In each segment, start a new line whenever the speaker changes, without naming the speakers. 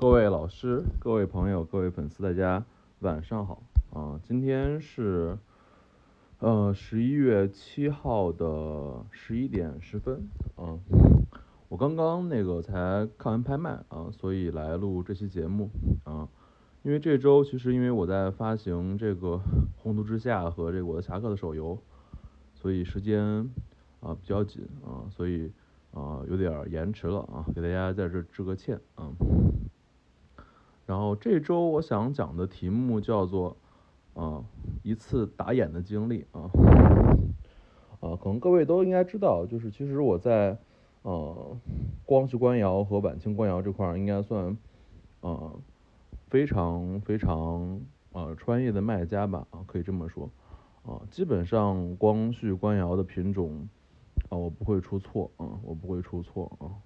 各位老师、各位朋友、各位粉丝，大家晚上好啊！今天是呃十一月七号的十一点十分啊。我刚刚那个才看完拍卖啊，所以来录这期节目啊。因为这周其实因为我在发行这个《宏图之下》和这个《我的侠客》的手游，所以时间啊比较紧啊，所以啊有点延迟了啊，给大家在这致个歉啊。然后这周我想讲的题目叫做啊一次打眼的经历啊啊，可能各位都应该知道，就是其实我在呃光绪官窑和晚清官窑这块儿应该算啊非常非常啊专业的卖家吧啊可以这么说啊基本上光绪官窑的品种啊我不会出错啊我不会出错啊，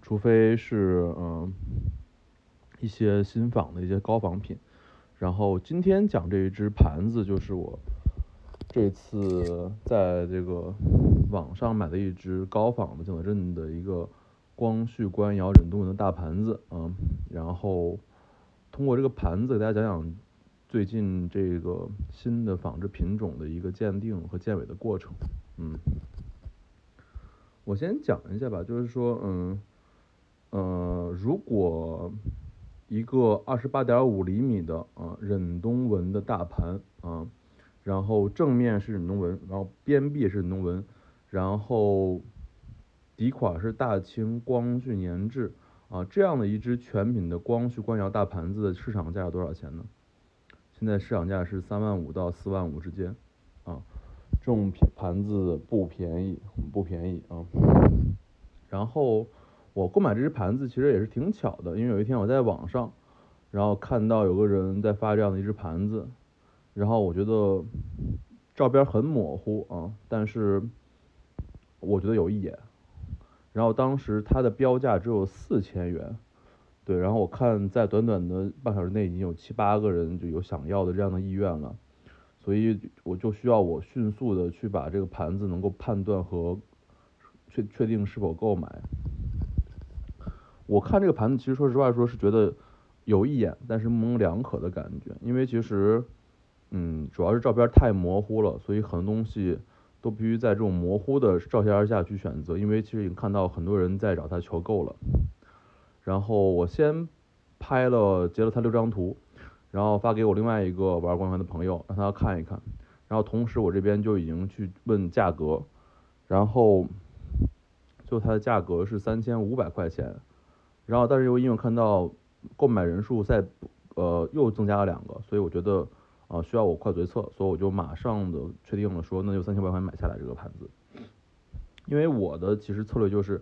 除非是嗯。一些新仿的一些高仿品，然后今天讲这一只盘子，就是我这次在这个网上买的一只高仿的景德镇的一个光绪官窑忍冬纹的大盘子啊，然后通过这个盘子给大家讲讲最近这个新的仿制品种的一个鉴定和鉴伪的过程，嗯，我先讲一下吧，就是说，嗯，呃，如果一个二十八点五厘米的啊忍冬纹的大盘啊，然后正面是忍冬纹，然后边壁是忍冬纹，然后底款是大清光绪年制啊，这样的一只全品的光绪官窑大盘子的市场价多少钱呢？现在市场价是三万五到四万五之间啊，这种盘子不便宜，不便宜啊，然后。我购买这只盘子其实也是挺巧的，因为有一天我在网上，然后看到有个人在发这样的一只盘子，然后我觉得照片很模糊啊，但是我觉得有一眼，然后当时它的标价只有四千元，对，然后我看在短短的半小时内已经有七八个人就有想要的这样的意愿了，所以我就需要我迅速的去把这个盘子能够判断和确确定是否购买。我看这个盘子，其实说实话说是觉得有一眼，但是模棱两可的感觉。因为其实，嗯，主要是照片太模糊了，所以很多东西都必须在这种模糊的照片下去选择。因为其实已经看到很多人在找他求购了。然后我先拍了截了他六张图，然后发给我另外一个玩光盘的朋友，让他看一看。然后同时我这边就已经去问价格，然后就它的价格是三千五百块钱。然后，但是又因为看到购买人数在呃又增加了两个，所以我觉得啊需要我快决策，所以我就马上的确定了说那就三千八百块买下来这个盘子。因为我的其实策略就是，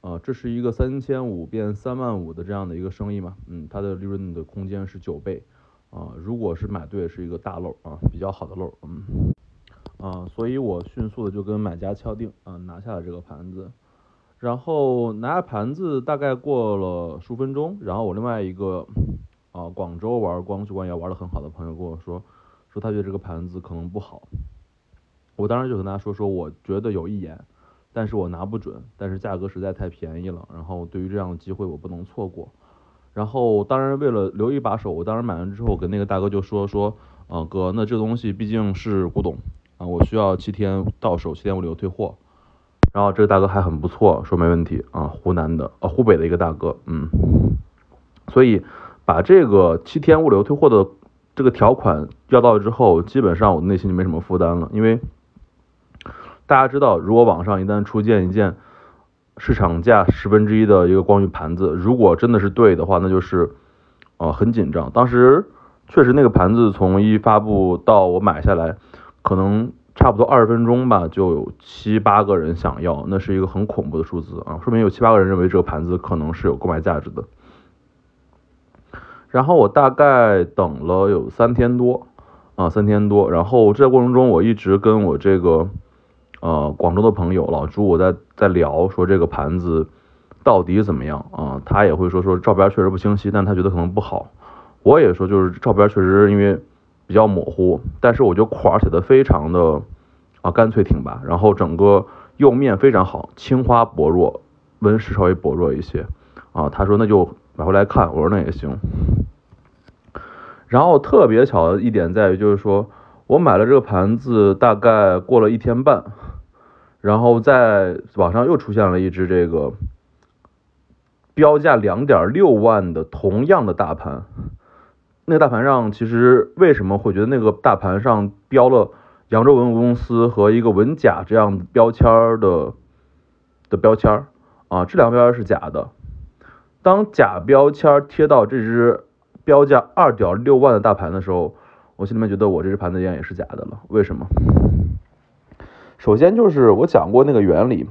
呃这是一个三千五变三万五的这样的一个生意嘛，嗯它的利润的空间是九倍啊，如果是买对是一个大漏啊比较好的漏，嗯啊所以我迅速的就跟买家敲定啊拿下了这个盘子。然后拿下盘子，大概过了数分钟，然后我另外一个啊广州玩光绪官窑玩的很好的朋友跟我说，说他觉得这个盘子可能不好。我当时就跟他说说，我觉得有一眼，但是我拿不准，但是价格实在太便宜了，然后对于这样的机会我不能错过。然后当然为了留一把手，我当时买完之后跟那个大哥就说说，啊哥，那这东西毕竟是古董啊，我需要七天到手，七天无理由退货。然后这个大哥还很不错，说没问题啊，湖南的啊，湖北的一个大哥，嗯，所以把这个七天物流退货的这个条款要到之后，基本上我的内心就没什么负担了，因为大家知道，如果网上一旦出现一件市场价十分之一的一个光绪盘子，如果真的是对的话，那就是啊很紧张。当时确实那个盘子从一发布到我买下来，可能。差不多二十分钟吧，就有七八个人想要，那是一个很恐怖的数字啊，说明有七八个人认为这个盘子可能是有购买价值的。然后我大概等了有三天多啊，三天多。然后这过程中，我一直跟我这个呃广州的朋友老朱，我在在聊说这个盘子到底怎么样啊？他也会说说照片确实不清晰，但他觉得可能不好。我也说就是照片确实因为。比较模糊，但是我觉得款写的非常的啊干脆挺拔，然后整个釉面非常好，青花薄弱，纹饰稍微薄弱一些啊，他说那就买回来看，我说那也行。然后特别巧的一点在于，就是说我买了这个盘子，大概过了一天半，然后在网上又出现了一只这个标价两点六万的同样的大盘。那个大盘上其实为什么会觉得那个大盘上标了扬州文物公司和一个文甲这样标签的的标签啊？这两个标签是假的。当假标签贴到这只。标价二点六万的大盘的时候，我心里面觉得我这只盘子应该也是假的了。为什么？首先就是我讲过那个原理，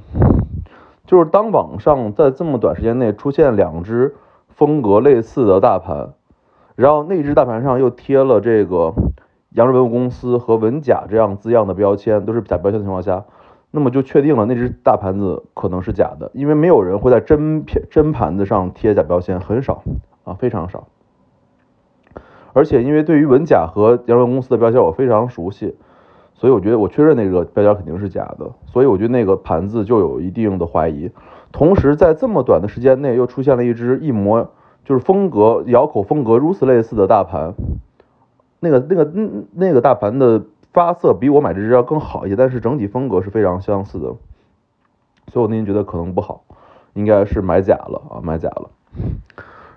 就是当网上在这么短时间内出现两只风格类似的大盘，然后那只大盘上又贴了这个扬州文物公司和文甲这样字样的标签，都是假标签的情况下，那么就确定了那只大盘子可能是假的，因为没有人会在真片真盘子上贴假标签，很少啊，非常少。而且，因为对于文甲和扬州公司的标签我非常熟悉，所以我觉得我确认那个标签肯定是假的，所以我觉得那个盘子就有一定的怀疑。同时，在这么短的时间内又出现了一只一模就是风格窑口风格如此类似的大盘，那个那个那个大盘的发色比我买这只要更好一些，但是整体风格是非常相似的，所以我内心觉得可能不好，应该是买假了啊，买假了。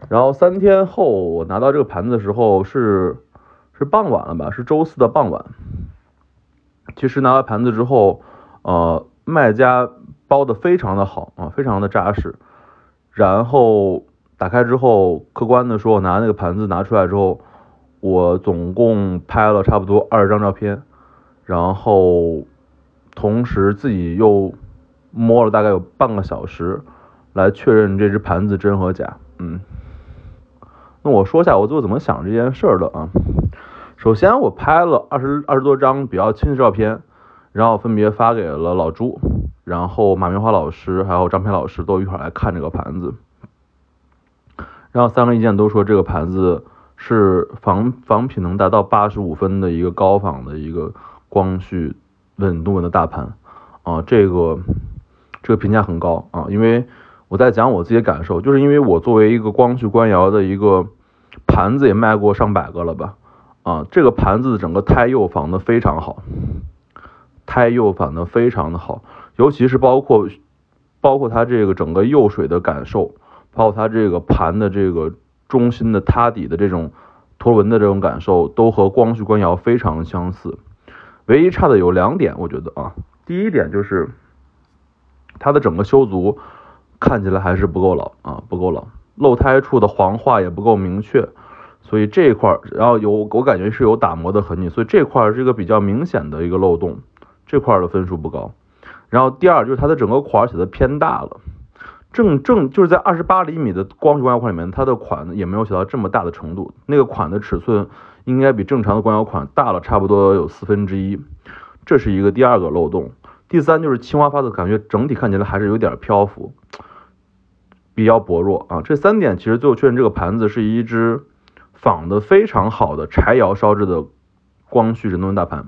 然后三天后，我拿到这个盘子的时候是是傍晚了吧？是周四的傍晚。其实拿到盘子之后，呃，卖家包的非常的好啊，非常的扎实。然后打开之后，客观的说，我拿那个盘子拿出来之后，我总共拍了差不多二十张照片，然后同时自己又摸了大概有半个小时，来确认这只盘子真和假。嗯。那我说一下我最后怎么想这件事儿的啊。首先我拍了二十二十多张比较清的照片，然后分别发给了老朱，然后马明华老师还有张培老师都一块来看这个盘子，然后三个意见都说这个盘子是仿仿品能达到八十五分的一个高仿的一个光绪稳度纹的大盘啊，这个这个评价很高啊，因为。我在讲我自己的感受，就是因为我作为一个光绪官窑的一个盘子也卖过上百个了吧，啊，这个盘子整个胎釉仿的非常好，胎釉仿的非常的好，尤其是包括包括它这个整个釉水的感受，包括它这个盘的这个中心的塌底的这种螺纹的这种感受，都和光绪官窑非常相似，唯一差的有两点，我觉得啊，第一点就是它的整个修足。看起来还是不够老啊，不够老，漏胎处的黄化也不够明确，所以这一块，然后有我感觉是有打磨的痕迹，所以这块是一个比较明显的一个漏洞，这块的分数不高。然后第二就是它的整个款写的偏大了，正正就是在二十八厘米的光绪官窑款里面，它的款也没有写到这么大的程度，那个款的尺寸应该比正常的官窑款大了差不多有四分之一，这是一个第二个漏洞。第三就是青花发的感觉整体看起来还是有点漂浮。比较薄弱啊，这三点其实最后确认这个盘子是一只仿的非常好的柴窑烧制的光绪人多大盘。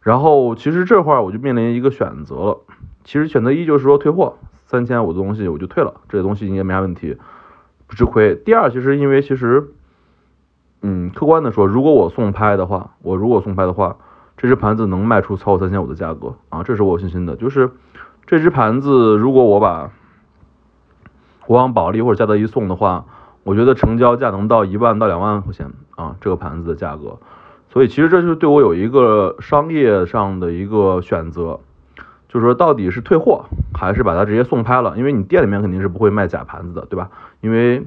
然后其实这块我就面临一个选择了，其实选择一就是说退货，三千五的东西我就退了，这些东西应该没啥问题，不吃亏。第二，其实因为其实，嗯，客观的说，如果我送拍的话，我如果送拍的话，这只盘子能卖出超过三千五的价格啊，这是我有信心的。就是这只盘子，如果我把我往保利或者嘉德一送的话，我觉得成交价能到一万到两万块钱啊，这个盘子的价格。所以其实这就是对我有一个商业上的一个选择，就是说到底是退货还是把它直接送拍了？因为你店里面肯定是不会卖假盘子的，对吧？因为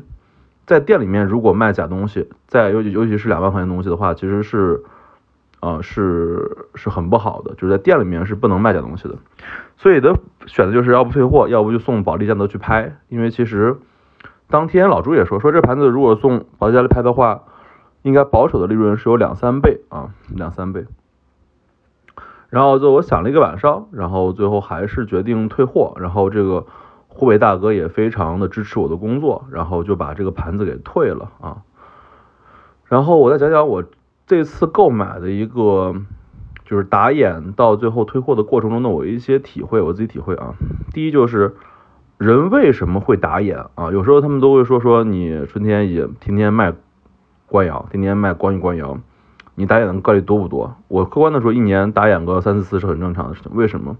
在店里面如果卖假东西，在尤其尤其是两万块钱东西的话，其实是。啊，是是很不好的，就是在店里面是不能卖假东西的，所以的选择就是要不退货，要不就送保利嘉德去拍，因为其实当天老朱也说，说这盘子如果送保利嘉德拍的话，应该保守的利润是有两三倍啊，两三倍。然后就我想了一个晚上，然后最后还是决定退货，然后这个湖北大哥也非常的支持我的工作，然后就把这个盘子给退了啊。然后我再讲讲我。这次购买的一个就是打眼到最后退货的过程中的我一些体会，我自己体会啊。第一就是人为什么会打眼啊？有时候他们都会说说你春天也天天卖官窑，天天卖关于官窑，你打眼的概率多不多？我客观的说，一年打眼个三四次是很正常的事情。为什么？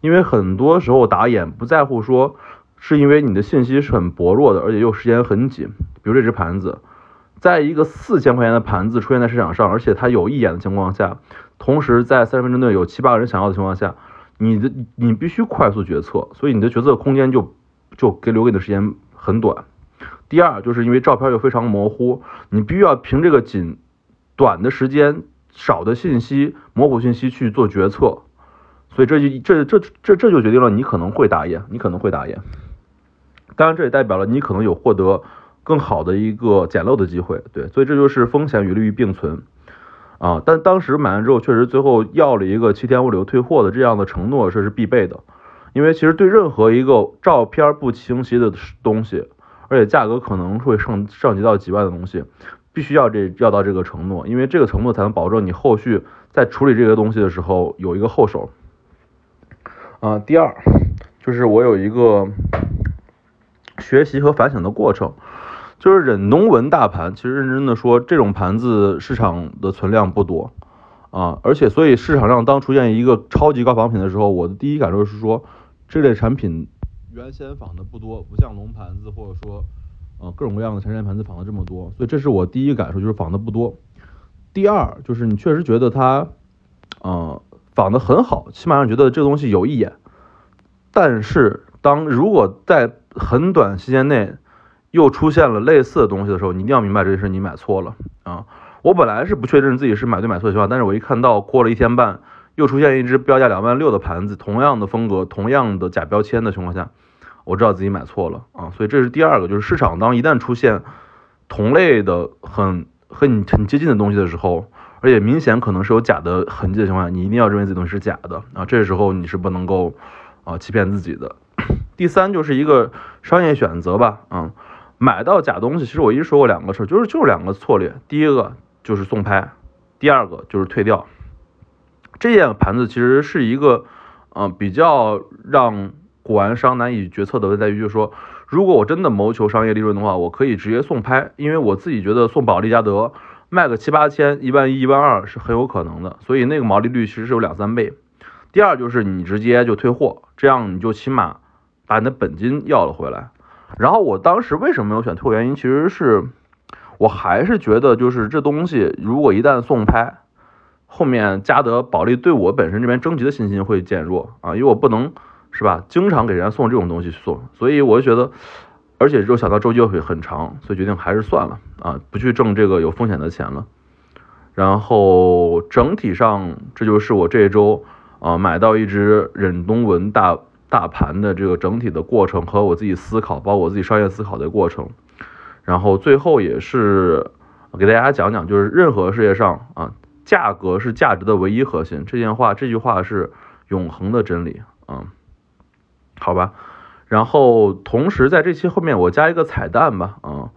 因为很多时候打眼不在乎说，是因为你的信息是很薄弱的，而且又时间很紧。比如这只盘子，在一个四千块钱的盘子出现在市场上，而且它有一眼的情况下，同时在三十分钟内有七八个人想要的情况下，你的你必须快速决策，所以你的决策空间就就给留给的时间很短。第二，就是因为照片又非常模糊，你必须要凭这个紧短的时间、少的信息、模糊信息去做决策。所以这就这这这这就决定了你可能会打眼，你可能会打眼。当然，这也代表了你可能有获得更好的一个捡漏的机会。对，所以这就是风险与利益并存啊。但当时买完之后，确实最后要了一个七天物流退货的这样的承诺，这是必备的。因为其实对任何一个照片不清晰的东西，而且价格可能会上上级到几万的东西，必须要这要到这个承诺，因为这个承诺才能保证你后续在处理这个东西的时候有一个后手。啊，第二就是我有一个学习和反省的过程，就是忍冬纹大盘，其实认真的说，这种盘子市场的存量不多啊，而且所以市场上当出现一个超级高仿品的时候，我的第一感受是说，这类产品原先仿的不多，不像龙盘子或者说呃各种各样的陈山盘子仿的这么多，所以这是我第一感受，就是仿的不多。第二就是你确实觉得它，呃。仿的很好，起码上觉得这个东西有一眼。但是，当如果在很短时间内又出现了类似的东西的时候，你一定要明白这件事，你买错了啊！我本来是不确认自己是买对买错的情况，但是我一看到过了一天半，又出现一只标价两万六的盘子，同样的风格，同样的假标签的情况下，我知道自己买错了啊！所以这是第二个，就是市场当一旦出现同类的很和你很接近的东西的时候。而且明显可能是有假的痕迹的情况下，你一定要认为自己东西是假的啊！这时候你是不能够啊欺骗自己的。第三就是一个商业选择吧，嗯，买到假东西，其实我一直说过两个事儿，就是就是两个策略，第一个就是送拍，第二个就是退掉。这件盘子其实是一个呃比较让古玩商难以决策的，在于就是说，如果我真的谋求商业利润的话，我可以直接送拍，因为我自己觉得送保利嘉德。卖个七八千、一万一、一万二是很有可能的，所以那个毛利率其实是有两三倍。第二就是你直接就退货，这样你就起码把你的本金要了回来。然后我当时为什么没有选退货？原因其实是我还是觉得就是这东西如果一旦送拍，后面嘉德保利对我本身这边征集的信心会减弱啊，因为我不能是吧，经常给人家送这种东西去送，所以我就觉得。而且就想到周期会很长，所以决定还是算了啊，不去挣这个有风险的钱了。然后整体上，这就是我这一周啊买到一只忍冬纹大大盘的这个整体的过程和我自己思考，包括我自己商业思考的过程。然后最后也是给大家讲讲，就是任何世界上啊，价格是价值的唯一核心。这件话，这句话是永恒的真理啊，好吧。然后同时在这期后面我加一个彩蛋吧，啊，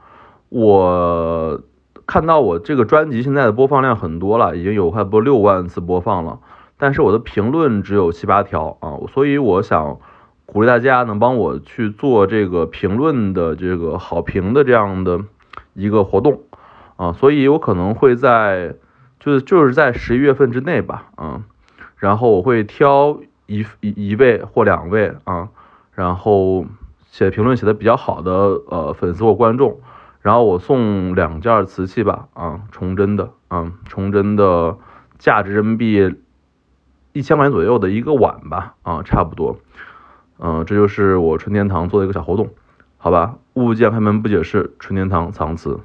我看到我这个专辑现在的播放量很多了，已经有快播六万次播放了，但是我的评论只有七八条啊，所以我想鼓励大家能帮我去做这个评论的这个好评的这样的一个活动啊，所以我可能会在就就是在十一月份之内吧，啊，然后我会挑一一一位或两位啊。然后写评论写的比较好的呃粉丝或观众，然后我送两件瓷器吧，啊，崇祯的，啊，崇祯的，价值人民币一千块钱左右的一个碗吧，啊，差不多，嗯，这就是我春天堂做的一个小活动，好吧，物件开门不解释，春天堂藏瓷。